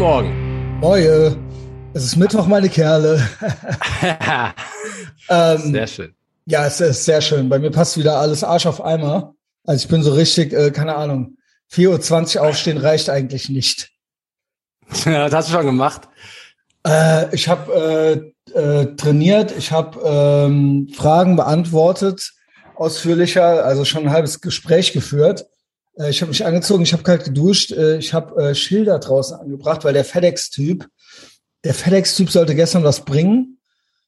Morgen. Moje. Es ist Mittwoch, meine Kerle. ähm, sehr schön. Ja, es ist sehr schön. Bei mir passt wieder alles Arsch auf Eimer. Also ich bin so richtig, äh, keine Ahnung, 4.20 Uhr aufstehen reicht eigentlich nicht. Ja, das hast du schon gemacht. Äh, ich habe äh, äh, trainiert, ich habe ähm, Fragen beantwortet, ausführlicher, also schon ein halbes Gespräch geführt. Äh, ich habe mich angezogen, ich habe kalt geduscht, äh, ich habe äh, Schilder draußen angebracht, weil der FedEx-Typ, der FedEx-Typ sollte gestern was bringen,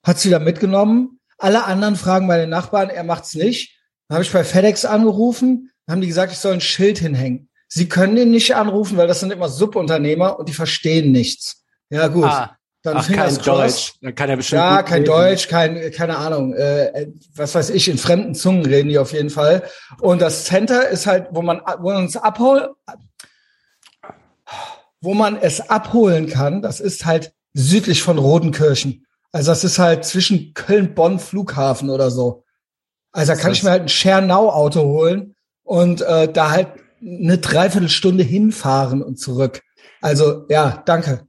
hat's wieder mitgenommen. Alle anderen fragen bei den Nachbarn, er macht's nicht. Dann habe ich bei FedEx angerufen, haben die gesagt, ich soll ein Schild hinhängen. Sie können ihn nicht anrufen, weil das sind immer Subunternehmer und die verstehen nichts. Ja gut. Ah. Dann Ach, kein Deutsch. Dann kann er bestimmt ja, kein reden. Deutsch, kein, keine Ahnung, äh, was weiß ich, in fremden Zungen reden die auf jeden Fall. Und das Center ist halt, wo man, wo man uns abholt, wo man es abholen kann, das ist halt südlich von Rodenkirchen. Also das ist halt zwischen Köln-Bonn Flughafen oder so. Also da kann ich mir halt ein Schernau-Auto holen und äh, da halt eine Dreiviertelstunde hinfahren und zurück. Also ja, danke.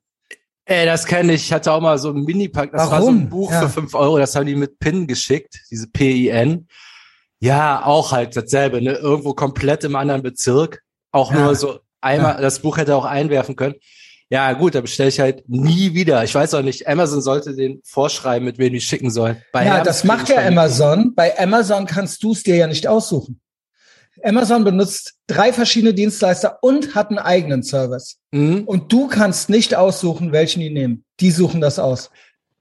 Ey, das kenne ich. Ich hatte auch mal so ein Mini-Pack. Das Warum? war so ein Buch ja. für fünf Euro. Das haben die mit PIN geschickt, diese PIN. Ja, auch halt dasselbe, ne? Irgendwo komplett im anderen Bezirk. Auch ja. nur so einmal, ja. das Buch hätte auch einwerfen können. Ja, gut, da bestelle ich halt nie wieder. Ich weiß auch nicht, Amazon sollte den vorschreiben, mit wem die schicken sollen. Bei ja, Hermes das macht ja Amazon. Bei Amazon kannst du es dir ja nicht aussuchen. Amazon benutzt drei verschiedene Dienstleister und hat einen eigenen Service. Mhm. Und du kannst nicht aussuchen, welchen die nehmen. Die suchen das aus.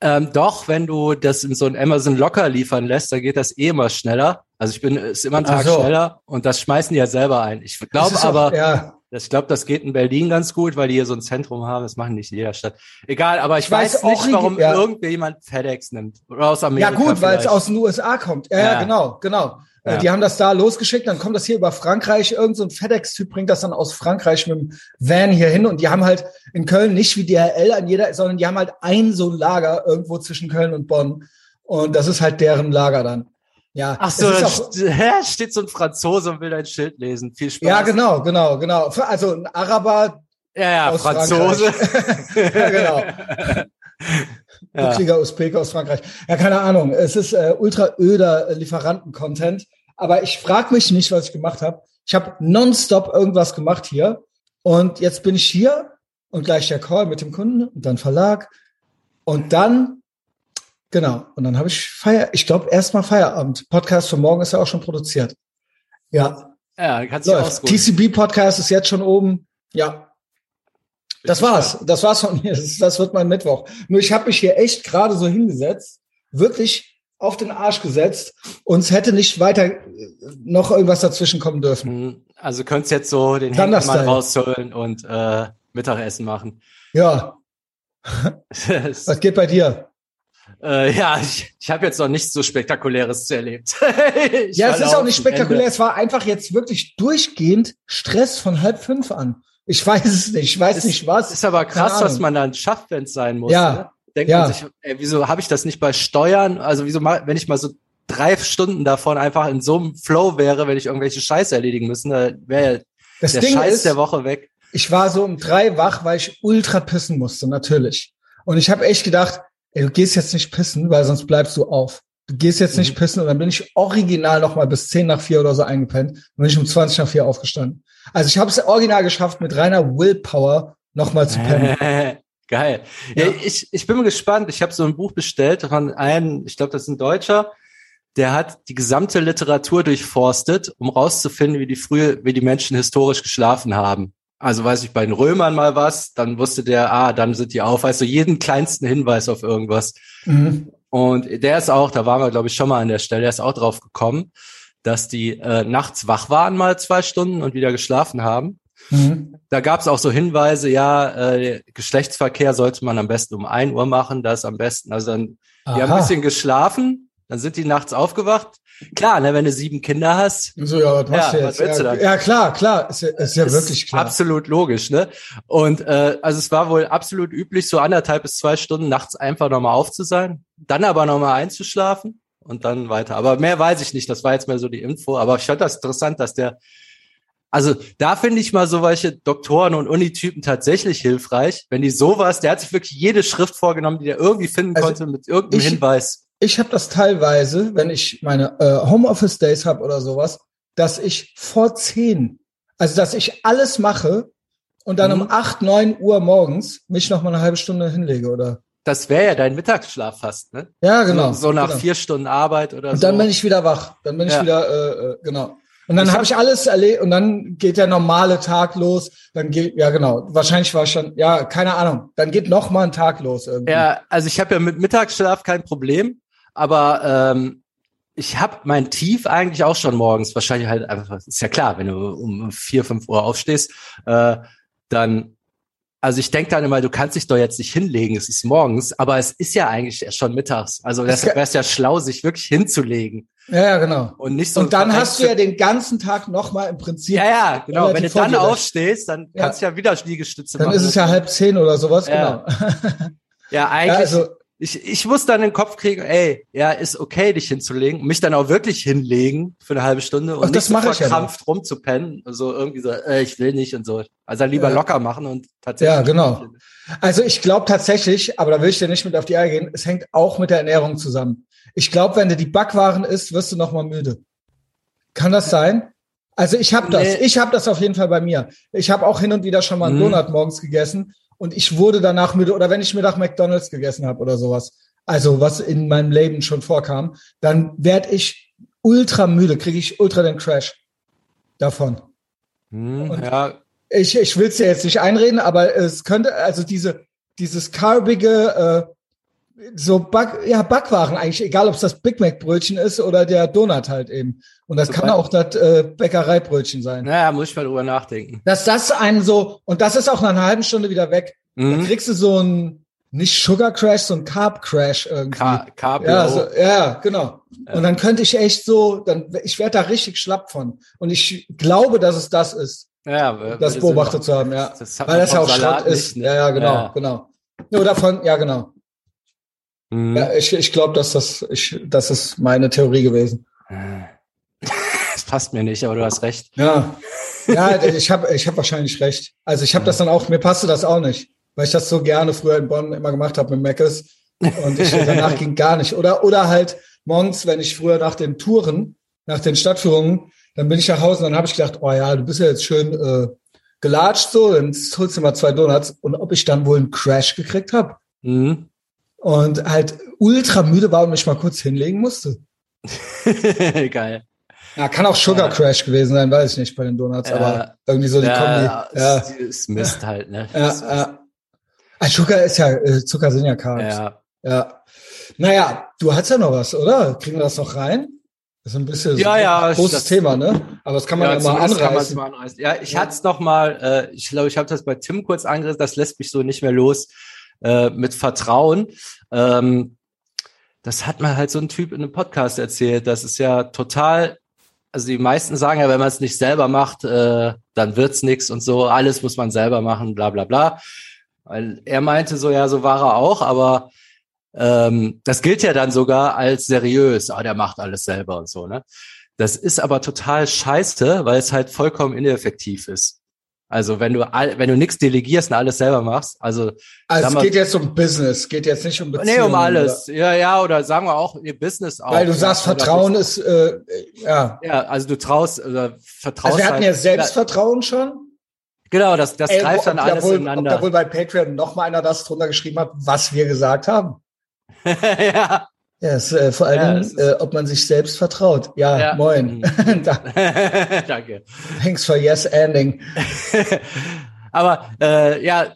Ähm, doch, wenn du das in so ein Amazon locker liefern lässt, da geht das eh immer schneller. Also ich bin, ist immer ein Tag so. schneller und das schmeißen die ja selber ein. Ich glaube aber, auch, ja. ich glaube, das geht in Berlin ganz gut, weil die hier so ein Zentrum haben. Das machen nicht in jeder Stadt. Egal, aber ich, ich weiß, weiß nicht, warum ja. irgendjemand FedEx nimmt oder aus Amerika. Ja gut, weil es aus den USA kommt. Ja, ja, genau, genau. Ja. Die haben das da losgeschickt, dann kommt das hier über Frankreich. Irgend so ein FedEx-Typ bringt das dann aus Frankreich mit dem Van hier hin. Und die haben halt in Köln nicht wie DHL an jeder, sondern die haben halt ein so ein Lager irgendwo zwischen Köln und Bonn. Und das ist halt deren Lager dann. Ja. Ach so, hä, steht so ein Franzose und will dein Schild lesen. Viel Spaß. Ja, genau, genau, genau. Also ein Araber. Ja, ja, Franzose. ja, genau. Ja. Usbek aus Frankreich. Ja, keine Ahnung. Es ist äh, ultra öder Lieferanten-Content. Aber ich frage mich nicht, was ich gemacht habe. Ich habe nonstop irgendwas gemacht hier. Und jetzt bin ich hier und gleich der Call mit dem Kunden und dann Verlag. Und dann, genau, und dann habe ich Feier, ich glaube erstmal Feierabend. Podcast für morgen ist ja auch schon produziert. Ja. Ja, kannst du TCB Podcast ist jetzt schon oben. Ja, das war's. Das war's von mir. Das, das wird mein Mittwoch. Nur ich habe mich hier echt gerade so hingesetzt, wirklich auf den Arsch gesetzt und es hätte nicht weiter äh, noch irgendwas dazwischen kommen dürfen. Mhm. Also könntest jetzt so den Henk mal rausholen und äh, Mittagessen machen. Ja. Was geht bei dir? Äh, ja, ich, ich habe jetzt noch nichts so Spektakuläres zu erlebt. ja, es ist auch nicht spektakulär. Ende. Es war einfach jetzt wirklich durchgehend Stress von halb fünf an. Ich weiß es nicht, ich weiß ist, nicht was. Ist aber krass, was man dann schafft, wenn es sein muss. Ja. Ne? Denkt ja. man sich, ey, wieso habe ich das nicht bei Steuern? Also wieso mal, wenn ich mal so drei Stunden davon einfach in so einem Flow wäre, wenn ich irgendwelche Scheiße erledigen müssen, da wäre der Ding Scheiß ist, der Woche weg. Ich war so um drei wach, weil ich ultra pissen musste, natürlich. Und ich habe echt gedacht, ey, du gehst jetzt nicht pissen, weil sonst bleibst du auf. Du gehst jetzt nicht mhm. pissen und dann bin ich original noch mal bis zehn nach vier oder so eingepennt und bin ich um 20 nach vier aufgestanden. Also ich habe es original geschafft, mit reiner Willpower nochmal zu pennen. Geil. Ja. ja, ich, ich bin mal gespannt. Ich habe so ein Buch bestellt von einem, ich glaube, das ist ein Deutscher, der hat die gesamte Literatur durchforstet, um rauszufinden, wie die frühe, wie die Menschen historisch geschlafen haben. Also weiß ich bei den Römern mal was, dann wusste der, ah, dann sind die auf, also jeden kleinsten Hinweis auf irgendwas. Mhm. Und der ist auch, da waren wir, glaube ich, schon mal an der Stelle, der ist auch drauf gekommen dass die äh, nachts wach waren mal zwei Stunden und wieder geschlafen haben. Mhm. Da gab es auch so Hinweise, ja, äh, Geschlechtsverkehr sollte man am besten um ein Uhr machen, das am besten. Also dann, Aha. die haben ein bisschen geschlafen, dann sind die nachts aufgewacht. Klar, ne, wenn du sieben Kinder hast. So, ja, was machst ja, du jetzt? Was ja, du ja, klar, klar, ist ja, ist ja ist wirklich klar. Absolut logisch, ne? Und äh, also es war wohl absolut üblich, so anderthalb bis zwei Stunden nachts einfach nochmal auf zu sein, dann aber nochmal einzuschlafen und dann weiter. Aber mehr weiß ich nicht. Das war jetzt mehr so die Info. Aber ich fand das interessant, dass der Also da finde ich mal so welche Doktoren und Unitypen tatsächlich hilfreich, wenn die sowas, der hat sich wirklich jede Schrift vorgenommen, die er irgendwie finden also konnte mit irgendeinem ich, Hinweis. Ich habe das teilweise, wenn ich meine äh, Homeoffice Days habe oder sowas, dass ich vor zehn, also dass ich alles mache und dann mhm. um acht, neun Uhr morgens mich noch mal eine halbe Stunde hinlege oder das wäre ja dein Mittagsschlaf fast, ne? Ja, genau. So, so nach genau. vier Stunden Arbeit oder und so. Und dann bin ich wieder wach. Dann bin ich ja. wieder, äh, äh genau. Und dann habe ich alles erlebt und dann geht der normale Tag los. Dann geht, ja genau, wahrscheinlich war schon, ja, keine Ahnung. Dann geht noch mal ein Tag los irgendwie. Ja, also ich habe ja mit Mittagsschlaf kein Problem, aber ähm, ich habe mein Tief eigentlich auch schon morgens. Wahrscheinlich halt einfach, ist ja klar, wenn du um vier, fünf Uhr aufstehst, äh, dann also ich denke dann immer, du kannst dich doch jetzt nicht hinlegen, es ist morgens, aber es ist ja eigentlich schon mittags. Also das wäre es ja schlau, sich wirklich hinzulegen. Ja, ja, genau. Und nicht so. Und dann hast du ja den ganzen Tag nochmal im Prinzip. Ja, ja, genau. Wenn du dann aufstehst, dann ja. kannst du ja wieder Liegestütze dann machen. Dann ist es ja halb zehn oder sowas, ja. genau. Ja, eigentlich. Ja, also, ich, ich muss dann den Kopf kriegen, ey, ja, ist okay, dich hinzulegen, mich dann auch wirklich hinlegen für eine halbe Stunde und Ach, nicht so verkrampft ja rumzupennen, also irgendwie so, äh, ich will nicht und so. Also lieber ja. locker machen und tatsächlich. Ja, genau. Also ich glaube tatsächlich, aber da will ich dir nicht mit auf die Eier gehen, es hängt auch mit der Ernährung zusammen. Ich glaube, wenn du die Backwaren isst, wirst du noch mal müde. Kann das sein? Also ich habe das, nee. ich habe das auf jeden Fall bei mir. Ich habe auch hin und wieder schon mal einen mhm. Donut morgens gegessen und ich wurde danach müde oder wenn ich mir nach McDonald's gegessen habe oder sowas, also was in meinem Leben schon vorkam, dann werde ich ultra müde, kriege ich ultra den Crash davon. Hm, ja. Ich, ich will es dir jetzt nicht einreden, aber es könnte, also diese, dieses carbige, äh, so Back, ja, Backwaren eigentlich, egal ob es das Big Mac Brötchen ist oder der Donut halt eben. Und das so kann auch das äh, Bäckereibrötchen sein. Naja, muss ich mal drüber nachdenken. Dass das einen so, und das ist auch nach einer halben Stunde wieder weg. Mhm. Dann kriegst du so ein, nicht Sugar Crash, so ein Carb Crash irgendwie. Car Carb, ja, so, ja, genau. Ja. Und dann könnte ich echt so, dann, ich werde da richtig schlapp von. Und ich glaube, dass es das ist. Ja, das beobachtet zu haben, ja. Das Weil das ja auch Salat Schrott ist. Nicht, ne? Ja, ja, genau, ja. genau. Oder von, ja, genau. Mhm. Ja, ich, ich glaube, dass das, ich, das ist meine Theorie gewesen. Das passt mir nicht, aber du hast recht. Ja, ja ich habe ich hab wahrscheinlich recht. Also ich habe das dann auch, mir passte das auch nicht, weil ich das so gerne früher in Bonn immer gemacht habe mit Meckes. Und ich, danach ging gar nicht. Oder, oder halt morgens, wenn ich früher nach den Touren, nach den Stadtführungen, dann bin ich nach Hause und dann habe ich gedacht, oh ja, du bist ja jetzt schön äh, gelatscht so, dann holst du mal zwei Donuts. Und ob ich dann wohl einen Crash gekriegt habe. Mhm und halt ultra müde war und mich mal kurz hinlegen musste. Geil. Ja, kann auch Sugar ja. Crash gewesen sein, weiß ich nicht bei den Donuts, ja. aber irgendwie so die ja, Kombi. Ja, ist Mist halt, ne? Ja, ja. Ah, Sugar ist ja, äh, Zucker sind ja Carbs. Ja. ja. Naja, du hast ja noch was, oder? Kriegen wir das noch rein? Das ist ein bisschen ja, so ein großes das, Thema, ne? Aber das kann man ja, ja mal anreißen. Mal anreißen. Ja, ich ja. hatte es noch mal, äh, ich glaube, ich habe das bei Tim kurz angerissen, das lässt mich so nicht mehr los äh, mit Vertrauen. Ähm, das hat mal halt so ein Typ in einem Podcast erzählt. Das ist ja total, also die meisten sagen ja, wenn man es nicht selber macht, äh, dann wird's nix und so. Alles muss man selber machen, bla bla bla. Weil er meinte so, ja, so war er auch, aber ähm, das gilt ja dann sogar als seriös. Ah, der macht alles selber und so, ne? Das ist aber total scheiße, weil es halt vollkommen ineffektiv ist. Also wenn du all, wenn du nichts delegierst und alles selber machst, also also es geht jetzt um Business, geht jetzt nicht um Beziehungen. Nee, um alles. Oder? Ja, ja, oder sagen wir auch ihr Business auch. Weil du sagst, Vertrauen ist äh, ja. Ja, also du traust oder vertraust. Also wir hatten halt, ja Selbstvertrauen schon. Genau, das das Ey, greift dann alles wohl, ineinander. Ob da wohl bei Patreon noch mal einer das drunter geschrieben hat, was wir gesagt haben. ja. Ja, es, äh, vor allem, ja, äh, ob man sich selbst vertraut. Ja, ja. moin. Mhm. Danke. Thanks for yes ending. Aber äh, ja,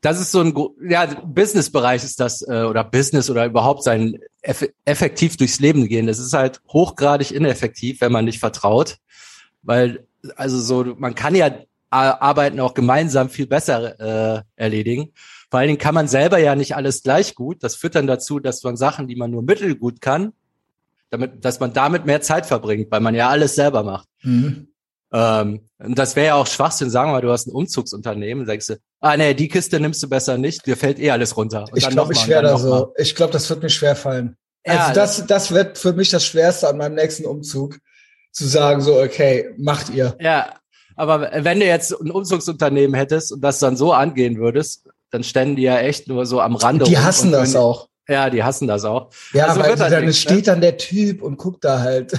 das ist so ein ja Business-Bereich ist das äh, oder Business oder überhaupt sein eff effektiv durchs Leben gehen. Das ist halt hochgradig ineffektiv, wenn man nicht vertraut, weil also so man kann ja Arbeiten auch gemeinsam viel besser äh, erledigen. Vor allen Dingen kann man selber ja nicht alles gleich gut. Das führt dann dazu, dass man Sachen, die man nur mittelgut kann, damit, dass man damit mehr Zeit verbringt, weil man ja alles selber macht. Mhm. Ähm, und das wäre ja auch Schwachsinn, sagen wir mal, du hast ein Umzugsunternehmen, sagst du, ah nee, die Kiste nimmst du besser nicht, dir fällt eh alles runter. Und ich glaube, ich werde da so, ich glaube, das wird mir schwer fallen. Ja, also das, das wird für mich das Schwerste an meinem nächsten Umzug, zu sagen so, okay, macht ihr. Ja, Aber wenn du jetzt ein Umzugsunternehmen hättest und das dann so angehen würdest, dann ständen die ja echt nur so am Rande. Die hassen das auch. Ja, die hassen das auch. Ja, also weil dann nichts, steht ne? dann der Typ und guckt da halt.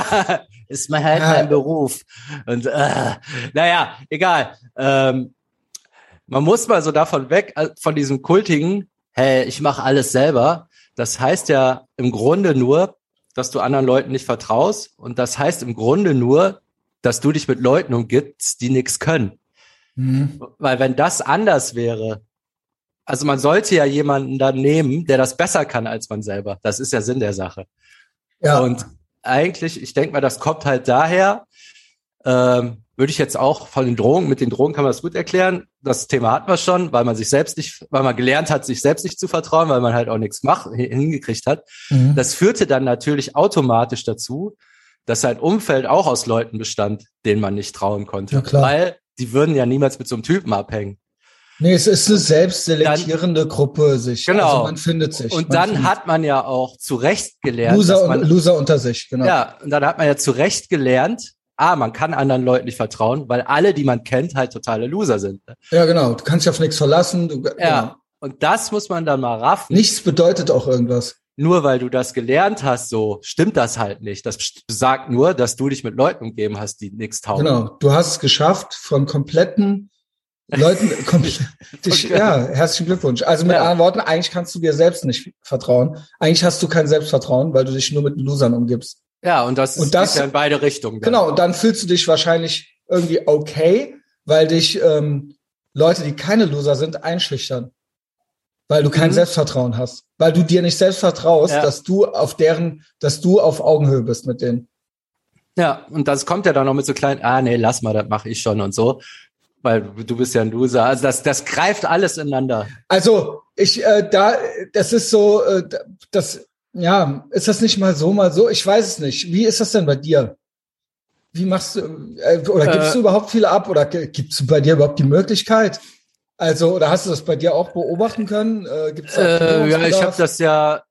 ist mal halt ja. mein Beruf. Und äh, naja, egal. Ähm, man muss mal so davon weg, äh, von diesem kultigen, hey, ich mache alles selber. Das heißt ja im Grunde nur, dass du anderen Leuten nicht vertraust. Und das heißt im Grunde nur, dass du dich mit Leuten umgibst, die nichts können. Mhm. Weil wenn das anders wäre, also man sollte ja jemanden dann nehmen, der das besser kann als man selber. Das ist ja Sinn der Sache. Ja. Und eigentlich, ich denke mal, das kommt halt daher, ähm, würde ich jetzt auch von den Drogen, mit den Drogen kann man das gut erklären. Das Thema hatten wir schon, weil man sich selbst nicht, weil man gelernt hat, sich selbst nicht zu vertrauen, weil man halt auch nichts macht, hingekriegt hat. Mhm. Das führte dann natürlich automatisch dazu, dass sein Umfeld auch aus Leuten bestand, denen man nicht trauen konnte. Ja, klar. Weil die würden ja niemals mit so einem Typen abhängen. Nee, es ist eine selbstselektierende dann, Gruppe sich. Genau. Also man findet sich. Und dann findet. hat man ja auch zu Recht gelernt. Loser, man, Loser unter sich, genau. Ja, und dann hat man ja zu Recht gelernt, ah, man kann anderen Leuten nicht vertrauen, weil alle, die man kennt, halt totale Loser sind. Ja, genau. Du kannst dich auf nichts verlassen. Du, ja. Genau. Und das muss man dann mal raffen. Nichts bedeutet auch irgendwas. Nur weil du das gelernt hast, so stimmt das halt nicht. Das sagt nur, dass du dich mit Leuten umgeben hast, die nichts taugen. Genau. Du hast es geschafft, von kompletten Leuten, dich, ja, herzlichen Glückwunsch. Also mit ja. anderen Worten, eigentlich kannst du dir selbst nicht vertrauen. Eigentlich hast du kein Selbstvertrauen, weil du dich nur mit Losern umgibst. Ja, und das, und das ist ja in beide Richtungen. Dann. Genau, und dann fühlst du dich wahrscheinlich irgendwie okay, weil dich ähm, Leute, die keine Loser sind, einschüchtern. Weil du kein mhm. Selbstvertrauen hast. Weil du dir nicht selbst vertraust, ja. dass du auf deren, dass du auf Augenhöhe bist mit denen. Ja, und das kommt ja dann noch mit so kleinen, ah nee, lass mal, das mache ich schon und so weil du bist ja ein Loser. Also das, das greift alles ineinander. Also ich, äh, da, das ist so, äh, das, ja, ist das nicht mal so, mal so? Ich weiß es nicht. Wie ist das denn bei dir? Wie machst du, äh, oder gibst äh, du überhaupt viele ab oder gibt es bei dir überhaupt die Möglichkeit? Also, oder hast du das bei dir auch beobachten können? Äh, gibt's äh, ja, ich habe das ja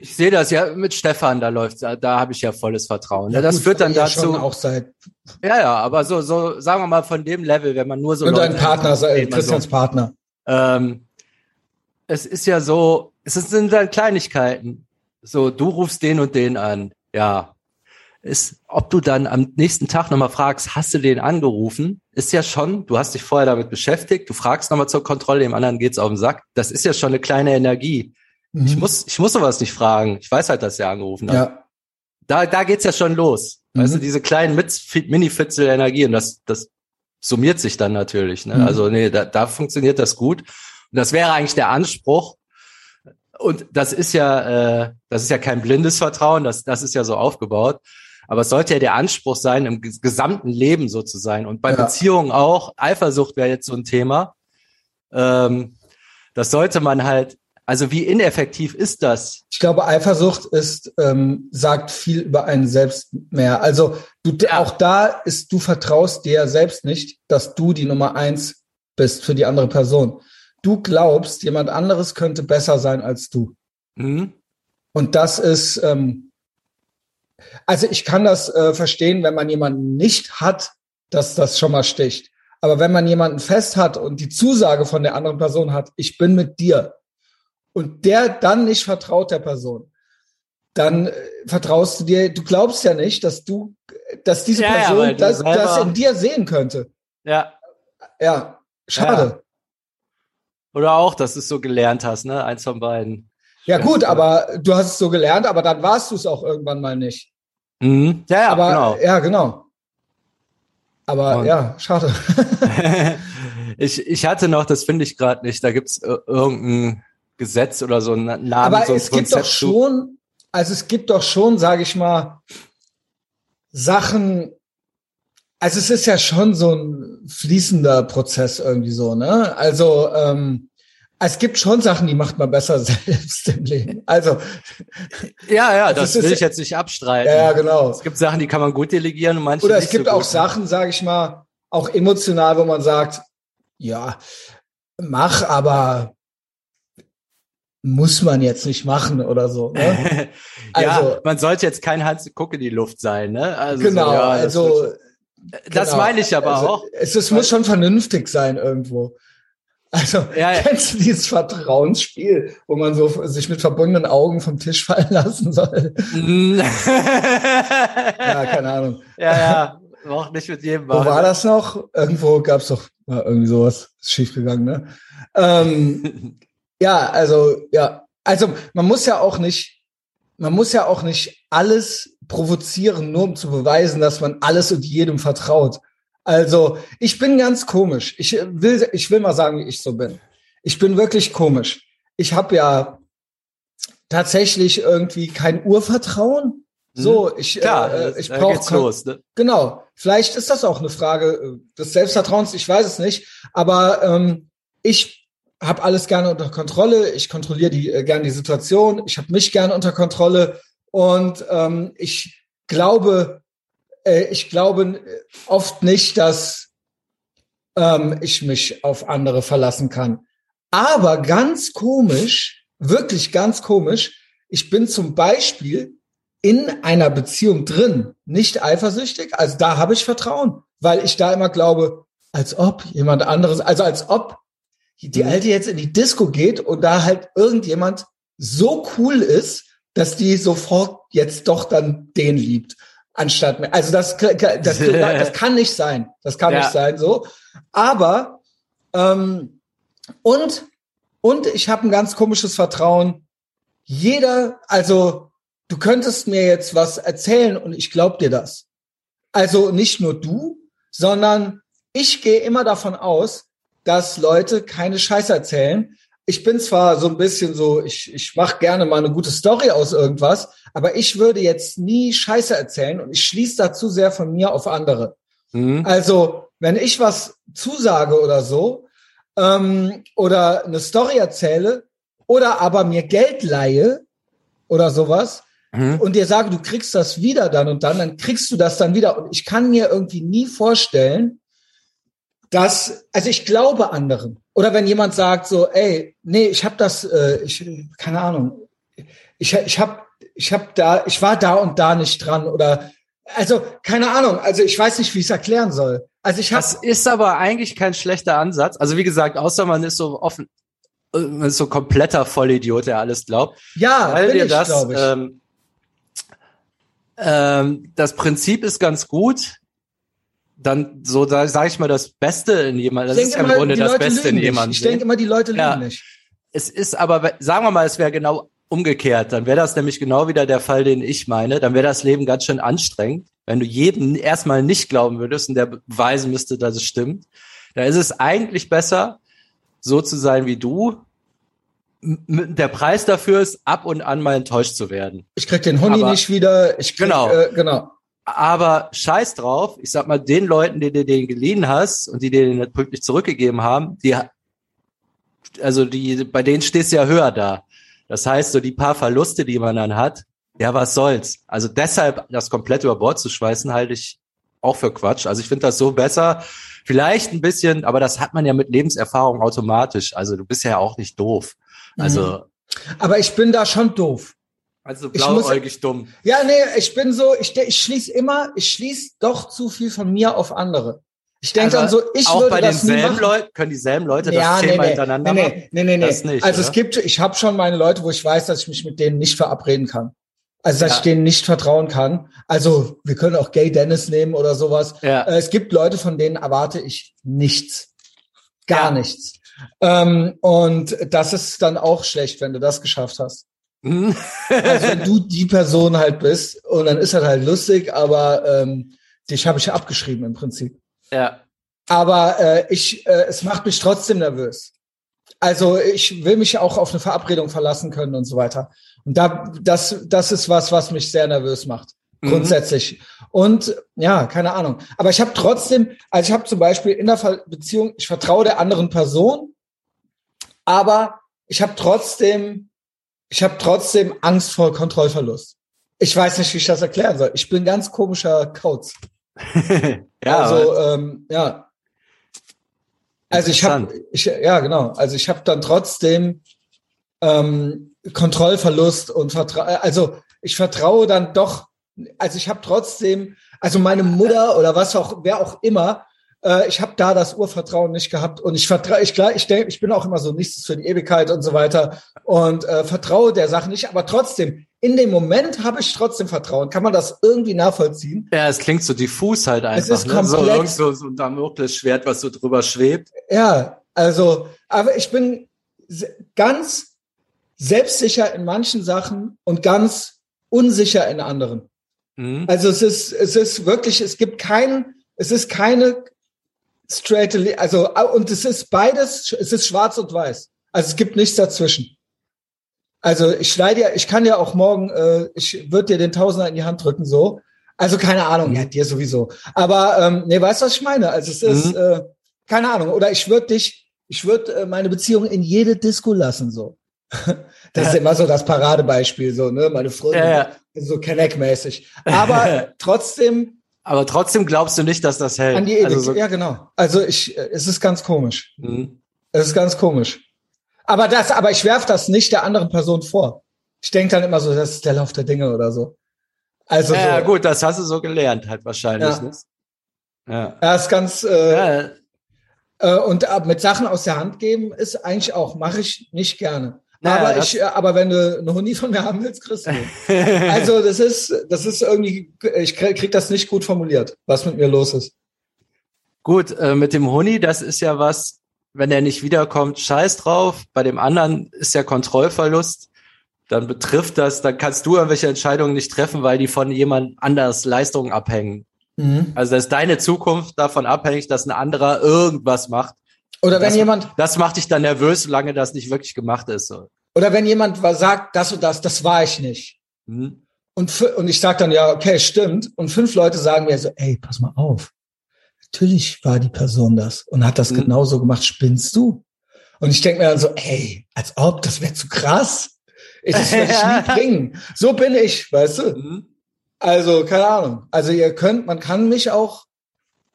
ich sehe das ja mit Stefan, da läuft, da, da habe ich ja volles Vertrauen. Ja, das gut, führt dann dazu. auch seit ja, ja, aber so, so sagen wir mal von dem Level, wenn man nur so. Und dein Partner, Christians so, Partner. Ähm, es ist ja so, es sind dann Kleinigkeiten. So, du rufst den und den an. Ja. Ist, ob du dann am nächsten Tag nochmal fragst, hast du den angerufen? Ist ja schon, du hast dich vorher damit beschäftigt, du fragst nochmal zur Kontrolle, dem anderen geht's auf den Sack. Das ist ja schon eine kleine Energie. Mhm. Ich muss, ich muss sowas nicht fragen. Ich weiß halt, dass er angerufen hat. Ja. Da, da geht's ja schon los. Mhm. Weißt du, diese kleinen Mini-Fitzel Energie und das, das summiert sich dann natürlich. Ne? Mhm. Also nee, da, da funktioniert das gut. Und das wäre eigentlich der Anspruch. Und das ist ja, äh, das ist ja kein blindes Vertrauen. Das, das ist ja so aufgebaut. Aber es sollte ja der Anspruch sein, im gesamten Leben so zu sein. Und bei ja. Beziehungen auch. Eifersucht wäre jetzt so ein Thema. Ähm, das sollte man halt also wie ineffektiv ist das? Ich glaube, Eifersucht ist, ähm, sagt viel über einen selbst mehr. Also du, auch da ist, du vertraust dir selbst nicht, dass du die Nummer eins bist für die andere Person. Du glaubst, jemand anderes könnte besser sein als du. Mhm. Und das ist, ähm, also ich kann das äh, verstehen, wenn man jemanden nicht hat, dass das schon mal sticht. Aber wenn man jemanden fest hat und die Zusage von der anderen Person hat, ich bin mit dir, und der dann nicht vertraut der Person, dann äh, vertraust du dir, du glaubst ja nicht, dass du, dass diese ja, Person ja, das, das in dir sehen könnte. Ja. Ja, schade. Ja. Oder auch, dass du es so gelernt hast, ne? Eins von beiden. Ja, gut, aber du hast es so gelernt, aber dann warst du es auch irgendwann mal nicht. Mhm. Ja, ja, aber, genau. Ja, genau. Aber Und. ja, schade. ich, ich hatte noch, das finde ich gerade nicht, da gibt's äh, irgendein Gesetz oder so einen Namen. Aber so es gibt doch schon, also es gibt doch schon, sage ich mal, Sachen, also es ist ja schon so ein fließender Prozess irgendwie so, ne? Also ähm, es gibt schon Sachen, die macht man besser selbst im Leben. Also ja, ja, das will ich jetzt nicht abstreiten. Ja, genau. Es gibt Sachen, die kann man gut delegieren und manche Oder es gibt so auch Sachen, sage ich mal, auch emotional, wo man sagt, ja, mach, aber muss man jetzt nicht machen oder so. Ne? ja, also, man sollte jetzt kein Hans Guck in die Luft sein, ne? Also genau, so, ja, das also das genau, meine ich aber also, auch. Es, es muss schon vernünftig sein irgendwo. Also, ja, ja. kennst du dieses Vertrauensspiel, wo man so sich mit verbundenen Augen vom Tisch fallen lassen soll? ja, keine Ahnung. Ja, ja, auch nicht mit jedem Mal. Wo war das noch? Irgendwo gab es doch ja, irgendwie sowas, ist schiefgegangen, ne? Ähm, ja, also, ja, also man muss ja auch nicht, man muss ja auch nicht alles provozieren, nur um zu beweisen, dass man alles und jedem vertraut. Also, ich bin ganz komisch. Ich will, ich will mal sagen, wie ich so bin. Ich bin wirklich komisch. Ich habe ja tatsächlich irgendwie kein Urvertrauen. Mhm. So, ich, Klar, äh, ich brauche ne? genau. Vielleicht ist das auch eine Frage äh, des Selbstvertrauens. Ich weiß es nicht, aber ähm, ich habe alles gerne unter Kontrolle. Ich kontrolliere die äh, gerne die Situation. Ich habe mich gerne unter Kontrolle und ähm, ich glaube äh, ich glaube oft nicht, dass ähm, ich mich auf andere verlassen kann. Aber ganz komisch, wirklich ganz komisch, ich bin zum Beispiel in einer Beziehung drin, nicht eifersüchtig, also da habe ich Vertrauen, weil ich da immer glaube, als ob jemand anderes, also als ob die mhm. Alte jetzt in die Disco geht und da halt irgendjemand so cool ist, dass die sofort jetzt doch dann den liebt anstatt mehr. Also das, das, das kann nicht sein. Das kann ja. nicht sein so. Aber ähm, und und ich habe ein ganz komisches Vertrauen. Jeder, also du könntest mir jetzt was erzählen und ich glaub dir das. Also nicht nur du, sondern ich gehe immer davon aus, dass Leute keine Scheiße erzählen, ich bin zwar so ein bisschen so, ich, ich mache gerne mal eine gute Story aus irgendwas, aber ich würde jetzt nie Scheiße erzählen und ich schließe da zu sehr von mir auf andere. Mhm. Also, wenn ich was zusage oder so, ähm, oder eine Story erzähle, oder aber mir Geld leihe oder sowas, mhm. und dir sage, du kriegst das wieder dann und dann, dann kriegst du das dann wieder. Und ich kann mir irgendwie nie vorstellen, dass, also ich glaube anderen. Oder wenn jemand sagt so, ey, nee, ich habe das, äh, ich, keine Ahnung, ich, ich habe, ich habe da, ich war da und da nicht dran oder, also keine Ahnung, also ich weiß nicht, wie ich es erklären soll. Also ich habe. Das ist aber eigentlich kein schlechter Ansatz. Also wie gesagt, außer man ist so offen, äh, man ist so kompletter Vollidiot, der alles glaubt. Ja, weil dir das, ich. Ähm, ähm, das Prinzip ist ganz gut dann so, sage ich mal, das Beste in jemandem. Das ist ja im Grunde das Leute Beste in jemandem. Ich denke immer, die Leute lügen ja. nicht. Es ist aber, sagen wir mal, es wäre genau umgekehrt. Dann wäre das nämlich genau wieder der Fall, den ich meine. Dann wäre das Leben ganz schön anstrengend, wenn du jedem erstmal nicht glauben würdest und der beweisen müsste, dass es stimmt. Da ist es eigentlich besser, so zu sein wie du. Der Preis dafür ist, ab und an mal enttäuscht zu werden. Ich krieg den Honey aber, nicht wieder. Ich krieg, genau. Äh, genau. Aber scheiß drauf, ich sag mal, den Leuten, die dir den geliehen hast und die dir den pünktlich zurückgegeben haben, die, also die, bei denen stehst du ja höher da. Das heißt, so die paar Verluste, die man dann hat, ja, was soll's. Also deshalb das komplett über Bord zu schweißen, halte ich auch für Quatsch. Also ich finde das so besser. Vielleicht ein bisschen, aber das hat man ja mit Lebenserfahrung automatisch. Also du bist ja auch nicht doof. Also. Mhm. Aber ich bin da schon doof. Also blauäugig dumm. Ja, nee, ich bin so, ich, ich schließe immer, ich schließe doch zu viel von mir auf andere. Ich denke also, dann so, ich auch würde bei das denselben Leuten können dieselben Leute ja, das zehnmal nee, hintereinander nee, machen? Nee, nee, nee, das nicht, Also oder? es gibt, ich habe schon meine Leute, wo ich weiß, dass ich mich mit denen nicht verabreden kann. Also dass ja. ich denen nicht vertrauen kann. Also wir können auch Gay Dennis nehmen oder sowas. Ja. Äh, es gibt Leute, von denen erwarte ich nichts. Gar ja. nichts. Ähm, und das ist dann auch schlecht, wenn du das geschafft hast. Also wenn du die Person halt bist und dann ist das halt lustig, aber ähm, dich habe ich ja abgeschrieben im Prinzip. Ja. Aber äh, ich, äh, es macht mich trotzdem nervös. Also ich will mich auch auf eine Verabredung verlassen können und so weiter. Und da, das, das ist was, was mich sehr nervös macht. Mhm. Grundsätzlich. Und ja, keine Ahnung. Aber ich habe trotzdem, also ich habe zum Beispiel in der Beziehung, ich vertraue der anderen Person, aber ich habe trotzdem ich habe trotzdem Angst vor Kontrollverlust. Ich weiß nicht, wie ich das erklären soll. Ich bin ganz komischer Kauz. ja. Also ähm, ja. Also ich habe, ich, ja genau. Also ich habe dann trotzdem ähm, Kontrollverlust und Vertra also ich vertraue dann doch, also ich habe trotzdem, also meine Mutter oder was auch, wer auch immer, äh, ich habe da das Urvertrauen nicht gehabt und ich vertraue, ich ich denke, ich bin auch immer so nichts für die Ewigkeit und so weiter und äh, vertraue der Sache nicht, aber trotzdem in dem Moment habe ich trotzdem Vertrauen. Kann man das irgendwie nachvollziehen? Ja, es klingt so diffus halt einfach. Es ist ne? So, so, so ein Damoklesschwert, was so drüber schwebt. Ja, also, aber ich bin ganz selbstsicher in manchen Sachen und ganz unsicher in anderen. Mhm. Also es ist, es ist wirklich, es gibt kein, es ist keine straight, also, und es ist beides, es ist schwarz und weiß. Also es gibt nichts dazwischen. Also ich schneide ja, ich kann ja auch morgen, äh, ich würde dir den Tausender in die Hand drücken, so. Also keine Ahnung, ja, dir sowieso. Aber ähm, nee, weißt du, was ich meine? Also es ist, mhm. äh, keine Ahnung. Oder ich würde dich, ich würde äh, meine Beziehung in jede Disco lassen, so. Das ja. ist immer so das Paradebeispiel, so, ne? Meine Freundin, ja, ja. so Connect-mäßig. Aber trotzdem. Aber trotzdem glaubst du nicht, dass das hält. An die Ewig. Also so ja, genau. Also ich, äh, es ist ganz komisch. Mhm. Es ist ganz komisch. Aber das, aber ich werf das nicht der anderen Person vor. Ich denke dann immer so, das ist der Lauf der Dinge oder so. Also ja, so. gut, das hast du so gelernt halt wahrscheinlich. Ja, ne? ja. ja ist ganz äh, ja. äh, und äh, mit Sachen aus der Hand geben ist eigentlich auch mache ich nicht gerne. Naja, aber ich, aber wenn du eine Honig von mir haben willst, kriegst du. also das ist, das ist irgendwie, ich krieg das nicht gut formuliert, was mit mir los ist. Gut, äh, mit dem Honig, das ist ja was, wenn er nicht wiederkommt, scheiß drauf. Bei dem anderen ist ja Kontrollverlust. Dann betrifft das, dann kannst du irgendwelche Entscheidungen nicht treffen, weil die von jemand anders Leistungen abhängen. Mhm. Also ist deine Zukunft davon abhängig, dass ein anderer irgendwas macht. Oder wenn das, jemand. Das macht dich dann nervös, solange das nicht wirklich gemacht ist. So. Oder wenn jemand sagt, das und das, das war ich nicht. Mhm. Und, und ich sag dann, ja, okay, stimmt. Und fünf Leute sagen mir so, ey, pass mal auf natürlich war die Person das und hat das mhm. genauso gemacht. Spinnst du? Und ich denke mir dann so, ey, als ob, das wäre zu krass. Das würde ich nie bringen. So bin ich, weißt du? Mhm. Also, keine Ahnung. Also ihr könnt, man kann mich auch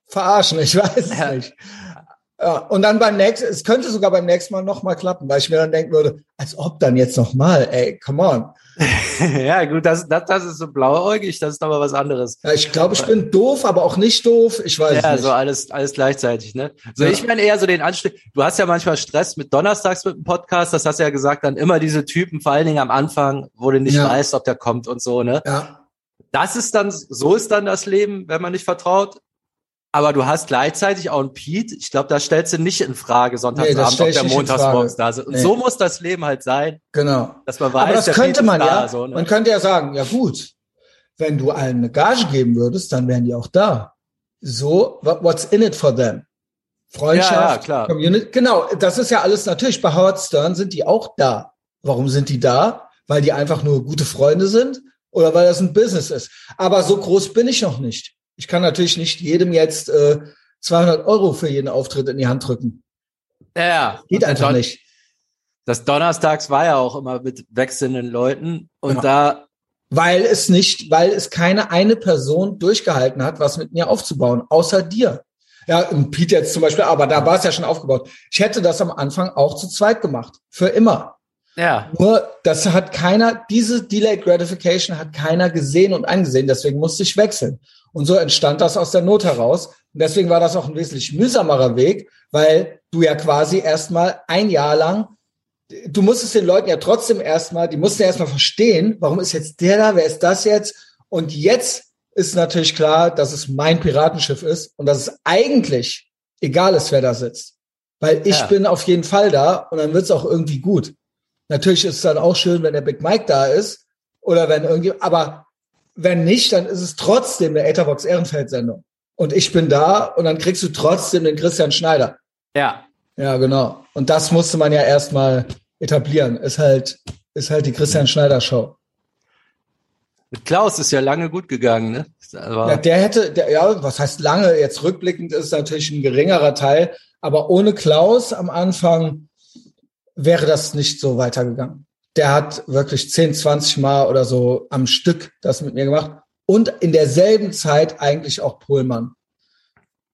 verarschen, ich weiß es ja. nicht. Ja, und dann beim nächsten, es könnte sogar beim nächsten Mal nochmal klappen, weil ich mir dann denken würde, als ob dann jetzt nochmal, ey, come on. ja, gut, das, das, das ist so blauäugig, das ist aber was anderes. Ja, ich glaube, ich bin doof, aber auch nicht doof. Ich weiß ja, nicht. so alles, alles gleichzeitig, ne? So, ja. ich meine eher so den Anstieg. Du hast ja manchmal Stress mit Donnerstags mit dem Podcast, das hast du ja gesagt, dann immer diese Typen, vor allen Dingen am Anfang, wo du nicht ja. weißt, ob der kommt und so, ne? Ja. Das ist dann, so ist dann das Leben, wenn man nicht vertraut. Aber du hast gleichzeitig auch einen Pete. Ich glaube, da stellst du nicht in Frage Sonntagsabend, nee, ob der montagsmorgens da ist. Und nee. so muss das Leben halt sein. Genau. Dass man weiß, Aber das könnte man ja. Da, so, ne? Man könnte ja sagen, ja gut, wenn du allen eine Gage geben würdest, dann wären die auch da. So, what's in it for them? Freundschaft, ja, ja, klar. Community. Genau, das ist ja alles natürlich. Bei Howard Stern sind die auch da. Warum sind die da? Weil die einfach nur gute Freunde sind oder weil das ein Business ist. Aber so groß bin ich noch nicht. Ich kann natürlich nicht jedem jetzt äh, 200 Euro für jeden Auftritt in die Hand drücken. Ja, geht einfach Don nicht. Das Donnerstags war ja auch immer mit wechselnden Leuten und ja. da weil es nicht, weil es keine eine Person durchgehalten hat, was mit mir aufzubauen, außer dir. Ja, und Pete jetzt zum Beispiel, aber da war es ja schon aufgebaut. Ich hätte das am Anfang auch zu zweit gemacht. Für immer. Ja. Nur, das hat keiner, diese Delayed Gratification hat keiner gesehen und angesehen, deswegen musste ich wechseln. Und so entstand das aus der Not heraus. Und deswegen war das auch ein wesentlich mühsamerer Weg, weil du ja quasi erstmal ein Jahr lang, du musstest den Leuten ja trotzdem erstmal, die mussten ja erstmal verstehen, warum ist jetzt der da, wer ist das jetzt? Und jetzt ist natürlich klar, dass es mein Piratenschiff ist und dass es eigentlich egal ist, wer da sitzt. Weil ich ja. bin auf jeden Fall da und dann wird es auch irgendwie gut. Natürlich ist es dann auch schön, wenn der Big Mike da ist oder wenn irgendwie, aber wenn nicht, dann ist es trotzdem eine Etherbox Ehrenfeld Sendung. Und ich bin da und dann kriegst du trotzdem den Christian Schneider. Ja. Ja, genau. Und das musste man ja erstmal etablieren. Ist halt, ist halt die Christian Schneider Show. Mit Klaus ist ja lange gut gegangen, ne? Aber ja, der hätte, der, ja, was heißt lange? Jetzt rückblickend ist natürlich ein geringerer Teil. Aber ohne Klaus am Anfang wäre das nicht so weitergegangen der hat wirklich 10, 20 Mal oder so am Stück das mit mir gemacht. Und in derselben Zeit eigentlich auch Pohlmann.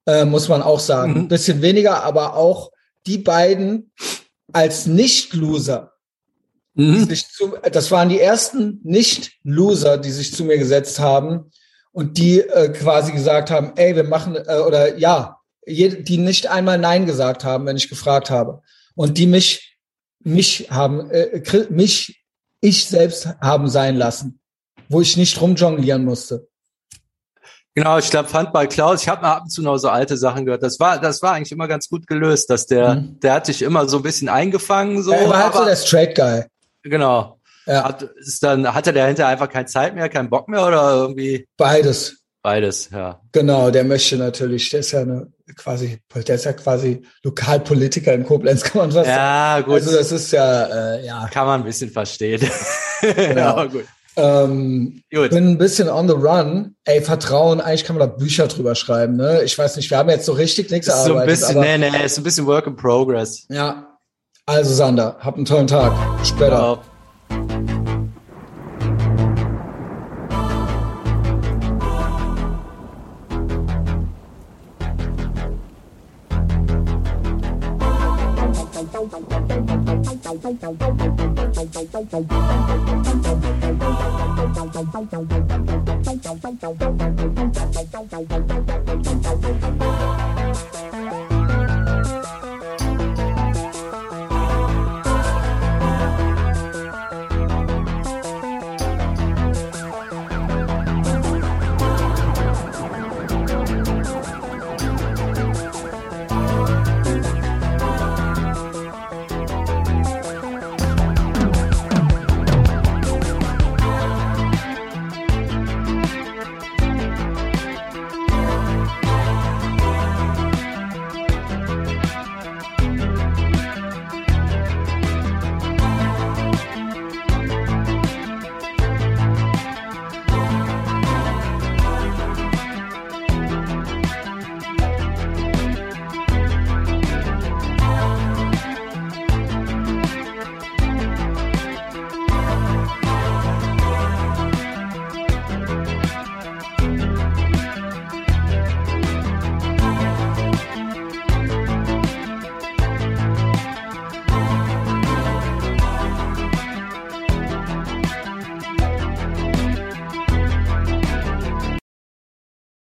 Äh, muss man auch sagen. Mhm. bisschen weniger, aber auch die beiden als Nicht-Loser Mhm. Zu, das waren die ersten Nicht-Loser, die sich zu mir gesetzt haben und die äh, quasi gesagt haben, ey, wir machen, äh, oder ja, die nicht einmal Nein gesagt haben, wenn ich gefragt habe. Und die mich, mich haben, äh, mich, ich selbst haben sein lassen, wo ich nicht rumjonglieren musste. Genau, ich glaube, Handball Klaus, ich habe mal ab und zu noch so alte Sachen gehört. Das war, das war eigentlich immer ganz gut gelöst, dass der, mhm. der hat sich immer so ein bisschen eingefangen. So, er war halt so der Straight Guy. Genau. Ja. Hat, ist dann, hatte der hinterher einfach keine Zeit mehr, keinen Bock mehr oder irgendwie? Beides. Beides, ja. Genau, der möchte natürlich, der ist ja eine, quasi, der ist ja quasi Lokalpolitiker in Koblenz, kann man was Ja, gut. Also das ist ja, äh, ja. Kann man ein bisschen verstehen. Genau. ja, gut. Ähm, Gut. Bin ein bisschen on the run. Ey, Vertrauen, eigentlich kann man da Bücher drüber schreiben, ne? Ich weiß nicht, wir haben jetzt so richtig nichts erarbeitet. So ein bisschen, aber, nee, nee, ist ein bisschen Work in Progress. Ja. Also, Sander, hab einen tollen Tag. Später. Ciao.